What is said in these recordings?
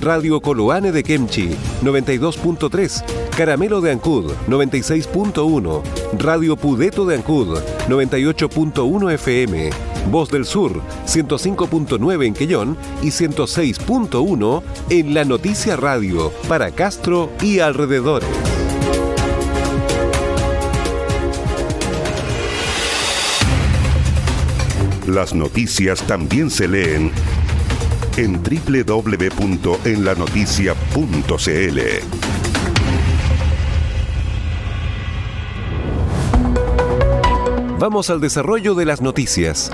Radio Coloane de Kemchi, 92.3, Caramelo de Ancud, 96.1, Radio Pudeto de Ancud, 98.1 FM, Voz del Sur, 105.9 en Quellón y 106.1 en La Noticia Radio, para Castro y alrededores. Las noticias también se leen en www.enlanoticia.cl. Vamos al desarrollo de las noticias.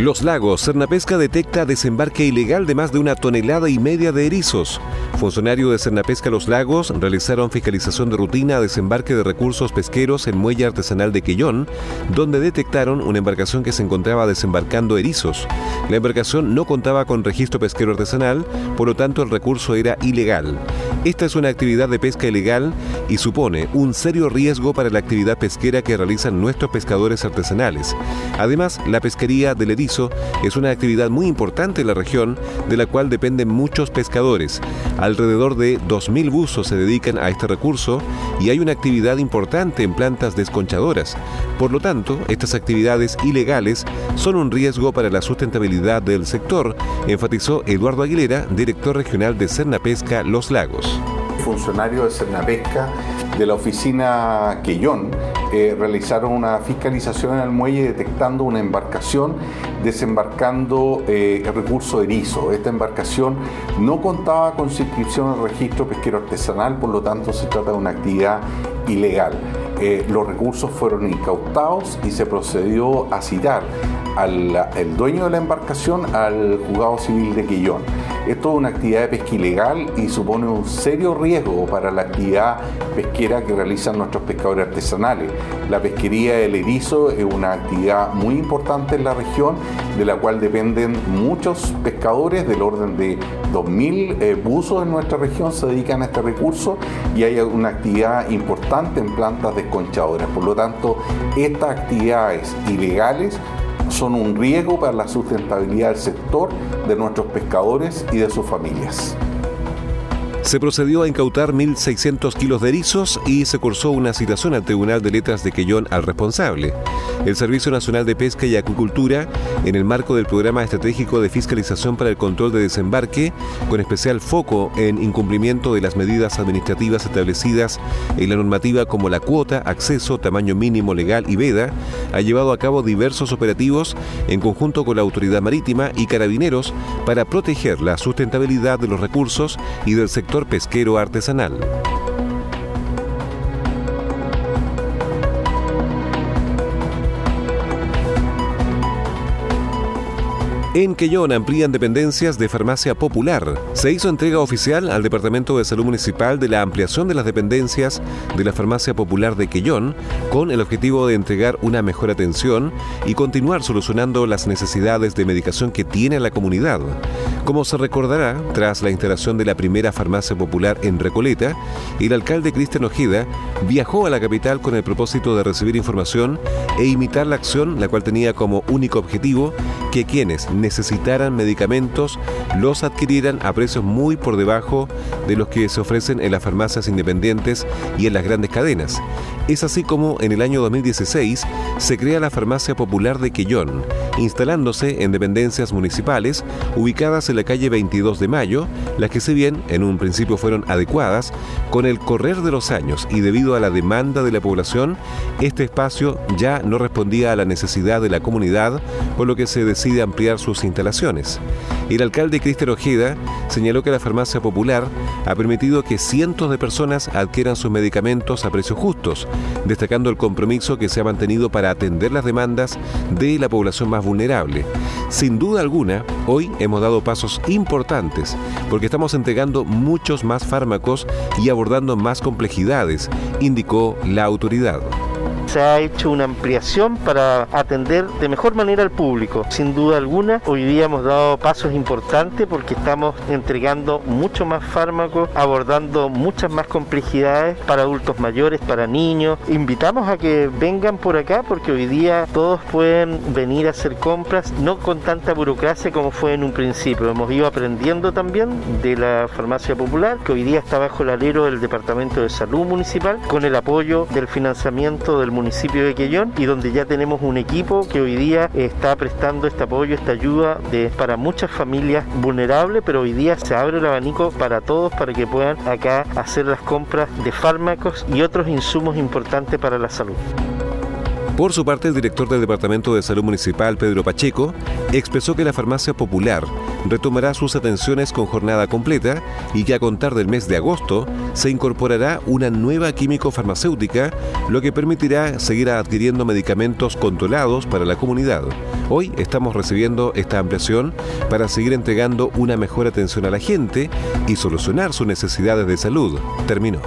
Los Lagos, Cernapesca detecta desembarque ilegal de más de una tonelada y media de erizos. Funcionarios de Cernapesca Los Lagos realizaron fiscalización de rutina a desembarque de recursos pesqueros en muelle artesanal de Quellón, donde detectaron una embarcación que se encontraba desembarcando erizos. La embarcación no contaba con registro pesquero artesanal, por lo tanto el recurso era ilegal. Esta es una actividad de pesca ilegal y supone un serio riesgo para la actividad pesquera que realizan nuestros pescadores artesanales. Además, la pesquería del erizo es una actividad muy importante en la región, de la cual dependen muchos pescadores. Alrededor de 2.000 buzos se dedican a este recurso y hay una actividad importante en plantas desconchadoras. Por lo tanto, estas actividades ilegales son un riesgo para la sustentabilidad del sector, enfatizó Eduardo Aguilera, director regional de Cernapesca Los Lagos funcionarios de Cernapesca de la oficina Quellón eh, realizaron una fiscalización en el muelle detectando una embarcación desembarcando eh, el recurso erizo. Esta embarcación no contaba con inscripción al registro pesquero artesanal, por lo tanto se trata de una actividad ilegal. Eh, los recursos fueron incautados y se procedió a citar al dueño de la embarcación al juzgado civil de Quillón. Esto es una actividad de pesca ilegal y supone un serio riesgo para la actividad pesquera que realizan nuestros pescadores artesanales. La pesquería del erizo es una actividad muy importante en la región, de la cual dependen muchos pescadores, del orden de 2.000 eh, buzos en nuestra región se dedican a este recurso y hay una actividad importante en plantas desconchadoras. Por lo tanto, estas actividades ilegales son un riesgo para la sustentabilidad del sector, de nuestros pescadores y de sus familias. Se procedió a incautar 1.600 kilos de erizos y se cursó una citación al Tribunal de Letras de Quellón al responsable. El Servicio Nacional de Pesca y Acuicultura, en el marco del Programa Estratégico de Fiscalización para el Control de Desembarque, con especial foco en incumplimiento de las medidas administrativas establecidas en la normativa como la cuota, acceso, tamaño mínimo legal y veda, ha llevado a cabo diversos operativos en conjunto con la Autoridad Marítima y Carabineros para proteger la sustentabilidad de los recursos y del sector pesquero artesanal. En Quellón amplían dependencias de farmacia popular. Se hizo entrega oficial al Departamento de Salud Municipal de la ampliación de las dependencias de la farmacia popular de Quellón con el objetivo de entregar una mejor atención y continuar solucionando las necesidades de medicación que tiene la comunidad. Como se recordará, tras la instalación de la primera farmacia popular en Recoleta, el alcalde Cristian Ojeda viajó a la capital con el propósito de recibir información e imitar la acción, la cual tenía como único objetivo que quienes necesitaran medicamentos los adquirieran a precios muy por debajo de los que se ofrecen en las farmacias independientes y en las grandes cadenas. Es así como en el año 2016 se crea la Farmacia Popular de Quellón, instalándose en dependencias municipales ubicadas en la calle 22 de Mayo, las que si bien en un principio fueron adecuadas, con el correr de los años y debido a la demanda de la población, este espacio ya no respondía a la necesidad de la comunidad, por lo que se decide ampliar sus instalaciones. El alcalde Cristian Ojeda señaló que la farmacia popular ha permitido que cientos de personas adquieran sus medicamentos a precios justos, destacando el compromiso que se ha mantenido para atender las demandas de la población más vulnerable. Sin duda alguna, hoy hemos dado pasos importantes porque estamos entregando muchos más fármacos y abordando más complejidades, indicó la autoridad se ha hecho una ampliación para atender de mejor manera al público. Sin duda alguna, hoy día hemos dado pasos importantes porque estamos entregando mucho más fármacos, abordando muchas más complejidades para adultos mayores, para niños. Invitamos a que vengan por acá porque hoy día todos pueden venir a hacer compras, no con tanta burocracia como fue en un principio. Hemos ido aprendiendo también de la farmacia popular, que hoy día está bajo el alero del Departamento de Salud Municipal, con el apoyo del financiamiento del municipio municipio de Quellón y donde ya tenemos un equipo que hoy día está prestando este apoyo, esta ayuda para muchas familias vulnerables, pero hoy día se abre el abanico para todos para que puedan acá hacer las compras de fármacos y otros insumos importantes para la salud. Por su parte, el director del Departamento de Salud Municipal, Pedro Pacheco, expresó que la farmacia popular retomará sus atenciones con jornada completa y que a contar del mes de agosto se incorporará una nueva químico farmacéutica, lo que permitirá seguir adquiriendo medicamentos controlados para la comunidad. Hoy estamos recibiendo esta ampliación para seguir entregando una mejor atención a la gente y solucionar sus necesidades de salud. Terminó.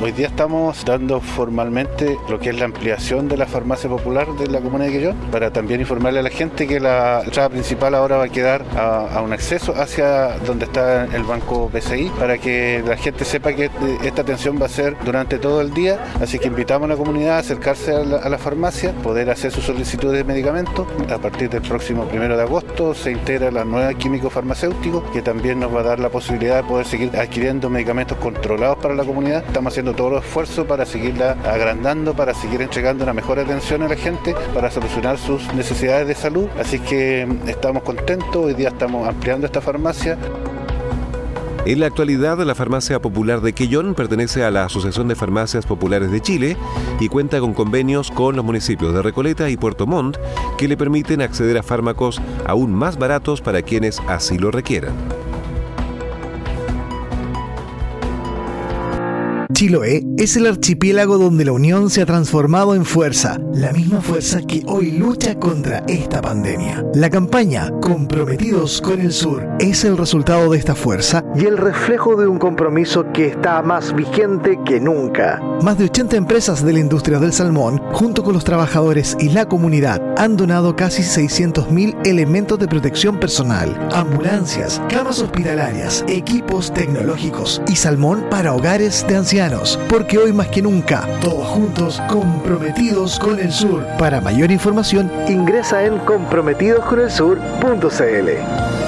Hoy día estamos dando formalmente lo que es la ampliación de la farmacia popular de la comuna de Quillón para también informarle a la gente que la entrada principal ahora va a quedar a, un acceso hacia donde está el banco PCI para que la gente sepa que esta atención va a ser durante todo el día. Así que invitamos a la comunidad a acercarse a la, farmacia, poder hacer sus solicitudes de medicamentos. A partir del próximo primero de agosto se integra la nueva químico farmacéutico que también nos va a dar la posibilidad de poder seguir adquiriendo medicamentos controlados para la comunidad. Estamos haciendo todo los esfuerzo para seguirla agrandando, para seguir entregando una mejor atención a la gente, para solucionar sus necesidades de salud. Así que mm, estamos contentos, hoy día estamos ampliando esta farmacia. En la actualidad, la Farmacia Popular de Quellón pertenece a la Asociación de Farmacias Populares de Chile y cuenta con convenios con los municipios de Recoleta y Puerto Montt que le permiten acceder a fármacos aún más baratos para quienes así lo requieran. Chiloé es el archipiélago donde la unión se ha transformado en fuerza, la misma fuerza que hoy lucha contra esta pandemia. La campaña Comprometidos con el Sur es el resultado de esta fuerza y el reflejo de un compromiso que está más vigente que nunca. Más de 80 empresas de la industria del salmón, junto con los trabajadores y la comunidad, han donado casi 600.000 elementos de protección personal, ambulancias, camas hospitalarias, equipos tecnológicos y salmón para hogares de ancianos porque hoy más que nunca, todos juntos comprometidos con el sur. Para mayor información, ingresa en comprometidosconelsur.cl.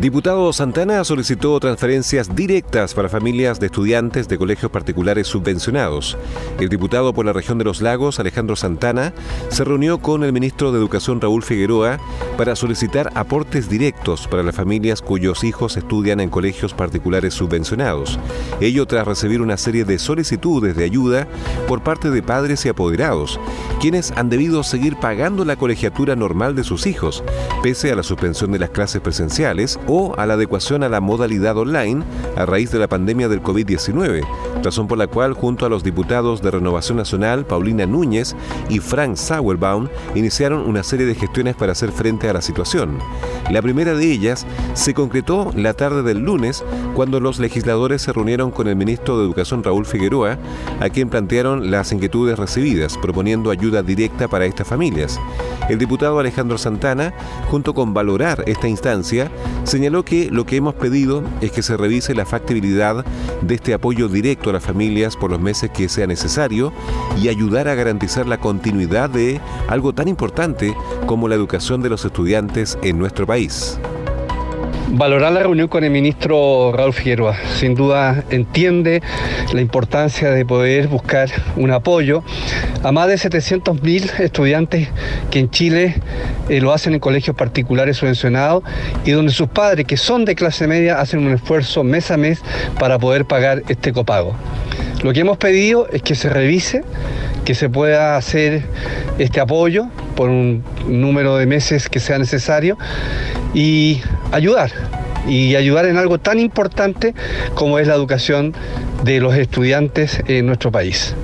Diputado Santana solicitó transferencias directas para familias de estudiantes de colegios particulares subvencionados. El diputado por la región de los lagos, Alejandro Santana, se reunió con el ministro de Educación, Raúl Figueroa, para solicitar aportes directos para las familias cuyos hijos estudian en colegios particulares subvencionados. Ello tras recibir una serie de solicitudes de ayuda por parte de padres y apoderados, quienes han debido seguir pagando la colegiatura normal de sus hijos, pese a la suspensión de las clases presenciales o a la adecuación a la modalidad online a raíz de la pandemia del COVID-19, razón por la cual junto a los diputados de Renovación Nacional, Paulina Núñez y Frank Sauerbaum, iniciaron una serie de gestiones para hacer frente a la situación. La primera de ellas se concretó la tarde del lunes cuando los legisladores se reunieron con el ministro de Educación Raúl Figueroa, a quien plantearon las inquietudes recibidas, proponiendo ayuda directa para estas familias. El diputado Alejandro Santana, junto con valorar esta instancia, señaló que lo que hemos pedido es que se revise la factibilidad de este apoyo directo a las familias por los meses que sea necesario y ayudar a garantizar la continuidad de algo tan importante como la educación de los estudiantes en nuestro país valorar la reunión con el ministro Raúl Figueroa. Sin duda entiende la importancia de poder buscar un apoyo a más de 700.000 estudiantes que en Chile eh, lo hacen en colegios particulares subvencionados y donde sus padres, que son de clase media, hacen un esfuerzo mes a mes para poder pagar este copago. Lo que hemos pedido es que se revise, que se pueda hacer este apoyo por un número de meses que sea necesario y ayudar, y ayudar en algo tan importante como es la educación de los estudiantes en nuestro país.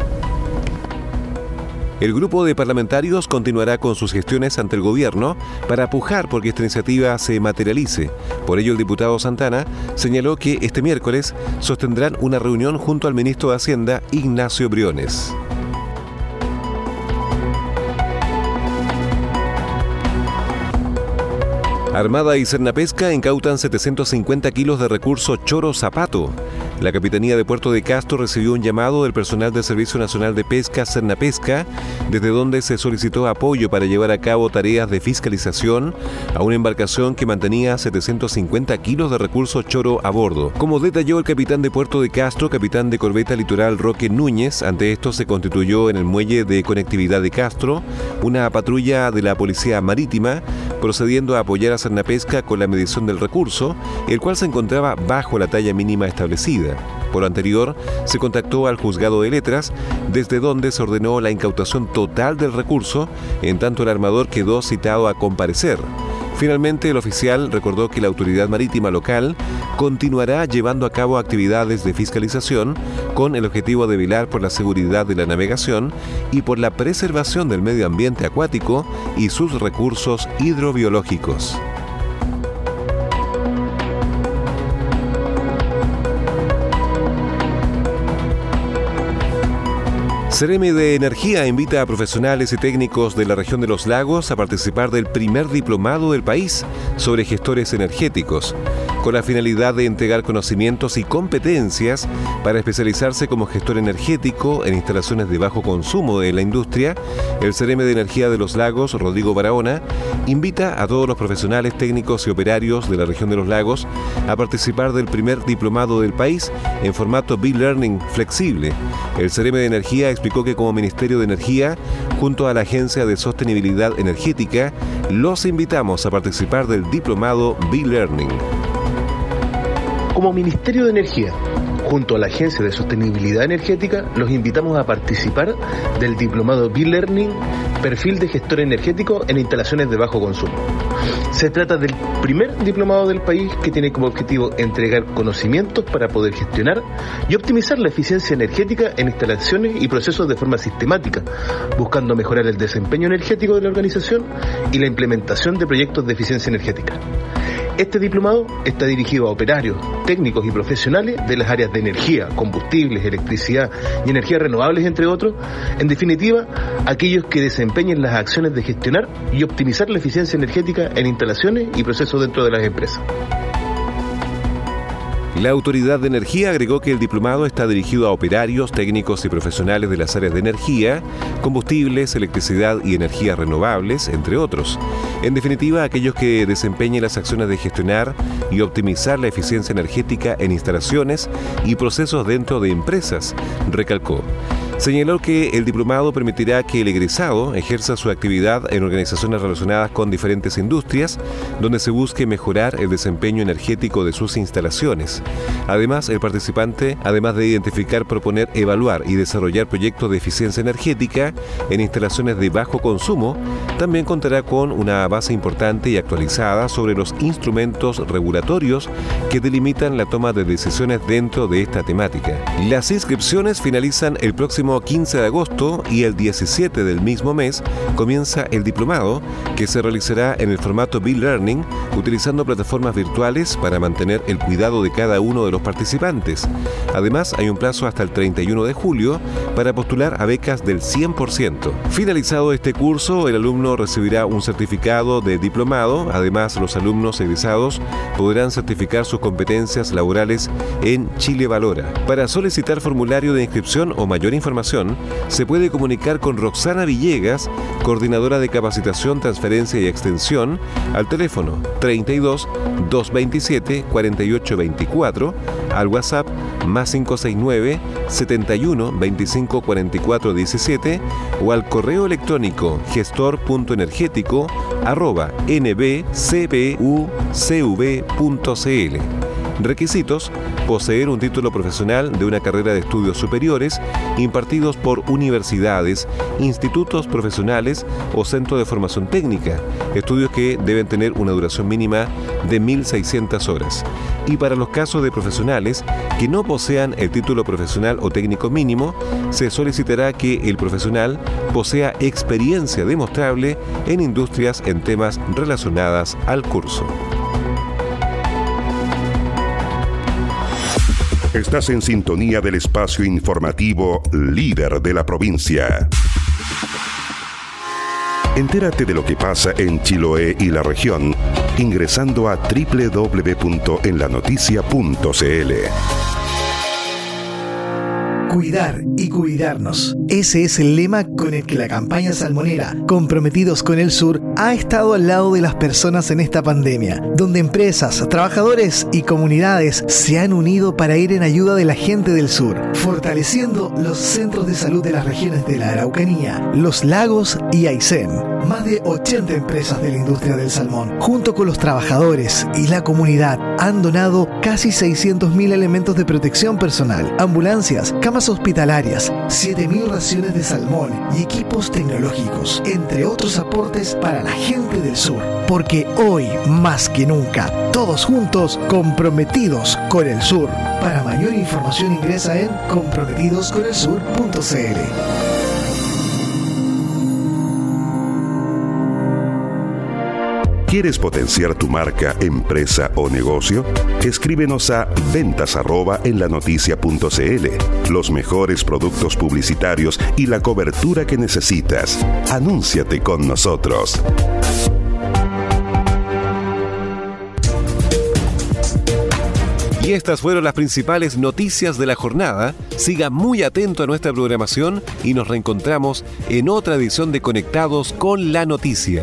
El grupo de parlamentarios continuará con sus gestiones ante el gobierno para pujar porque esta iniciativa se materialice. Por ello, el diputado Santana señaló que este miércoles sostendrán una reunión junto al ministro de Hacienda, Ignacio Briones. Armada y Cernapesca incautan 750 kilos de recurso choro zapato. La Capitanía de Puerto de Castro recibió un llamado del personal del Servicio Nacional de Pesca Cernapesca, desde donde se solicitó apoyo para llevar a cabo tareas de fiscalización a una embarcación que mantenía 750 kilos de recurso choro a bordo. Como detalló el capitán de Puerto de Castro, capitán de corbeta litoral Roque Núñez, ante esto se constituyó en el muelle de conectividad de Castro una patrulla de la Policía Marítima procediendo a apoyar a Cernapesca con la medición del recurso, el cual se encontraba bajo la talla mínima establecida. Por lo anterior, se contactó al juzgado de letras, desde donde se ordenó la incautación total del recurso, en tanto el armador quedó citado a comparecer. Finalmente, el oficial recordó que la autoridad marítima local continuará llevando a cabo actividades de fiscalización con el objetivo de velar por la seguridad de la navegación y por la preservación del medio ambiente acuático y sus recursos hidrobiológicos. Ceremi de Energía invita a profesionales y técnicos de la región de los lagos a participar del primer diplomado del país sobre gestores energéticos con la finalidad de entregar conocimientos y competencias para especializarse como gestor energético en instalaciones de bajo consumo de la industria, el CRM de Energía de los Lagos, Rodrigo Barahona, invita a todos los profesionales técnicos y operarios de la región de los lagos a participar del primer diplomado del país en formato B-Learning flexible. El CRM de Energía explicó que como Ministerio de Energía, junto a la Agencia de Sostenibilidad Energética, los invitamos a participar del diplomado B-Learning. Como Ministerio de Energía, junto a la Agencia de Sostenibilidad Energética, los invitamos a participar del diplomado B-Learning Perfil de Gestor Energético en Instalaciones de Bajo Consumo. Se trata del primer diplomado del país que tiene como objetivo entregar conocimientos para poder gestionar y optimizar la eficiencia energética en instalaciones y procesos de forma sistemática, buscando mejorar el desempeño energético de la organización y la implementación de proyectos de eficiencia energética. Este diplomado está dirigido a operarios, técnicos y profesionales de las áreas de energía, combustibles, electricidad y energías renovables, entre otros. En definitiva, aquellos que desempeñen las acciones de gestionar y optimizar la eficiencia energética en instalaciones y procesos dentro de las empresas. La Autoridad de Energía agregó que el diplomado está dirigido a operarios, técnicos y profesionales de las áreas de energía, combustibles, electricidad y energías renovables, entre otros. En definitiva, aquellos que desempeñen las acciones de gestionar y optimizar la eficiencia energética en instalaciones y procesos dentro de empresas, recalcó. Señaló que el diplomado permitirá que el egresado ejerza su actividad en organizaciones relacionadas con diferentes industrias, donde se busque mejorar el desempeño energético de sus instalaciones. Además, el participante, además de identificar, proponer, evaluar y desarrollar proyectos de eficiencia energética en instalaciones de bajo consumo, también contará con una base importante y actualizada sobre los instrumentos regulatorios que delimitan la toma de decisiones dentro de esta temática. Las inscripciones finalizan el próximo próximo 15 de agosto y el 17 del mismo mes comienza el diplomado que se realizará en el formato B-Learning utilizando plataformas virtuales para mantener el cuidado de cada uno de los participantes. Además, hay un plazo hasta el 31 de julio para postular a becas del 100%. Finalizado este curso, el alumno recibirá un certificado de diplomado. Además, los alumnos egresados podrán certificar sus competencias laborales en Chile Valora. Para solicitar formulario de inscripción o mayor información, se puede comunicar con Roxana Villegas, coordinadora de capacitación, transferencia y extensión, al teléfono 32 227 4824, al WhatsApp más 569 71 25 44 17 o al correo electrónico gestor.energético arroba. Requisitos: poseer un título profesional de una carrera de estudios superiores impartidos por universidades, institutos profesionales o centros de formación técnica, estudios que deben tener una duración mínima de 1.600 horas. Y para los casos de profesionales que no posean el título profesional o técnico mínimo, se solicitará que el profesional posea experiencia demostrable en industrias en temas relacionadas al curso. Estás en sintonía del espacio informativo líder de la provincia. Entérate de lo que pasa en Chiloé y la región ingresando a www.enlanoticia.cl. Cuidar y cuidarnos. Ese es el lema con el que la campaña salmonera, comprometidos con el sur, ha estado al lado de las personas en esta pandemia, donde empresas, trabajadores y comunidades se han unido para ir en ayuda de la gente del sur, fortaleciendo los centros de salud de las regiones de la Araucanía, los lagos y Aysén. Más de 80 empresas de la industria del salmón, junto con los trabajadores y la comunidad, han donado casi 600.000 elementos de protección personal, ambulancias, camas hospitalarias, 7.000 raciones de salmón y equipos tecnológicos, entre otros aportes para la gente del sur. Porque hoy, más que nunca, todos juntos comprometidos con el sur. Para mayor información ingresa en comprometidosconelsur.cl. ¿Quieres potenciar tu marca, empresa o negocio? Escríbenos a ventas arroba en la Los mejores productos publicitarios y la cobertura que necesitas. Anúnciate con nosotros. Y estas fueron las principales noticias de la jornada. Siga muy atento a nuestra programación y nos reencontramos en otra edición de Conectados con la Noticia.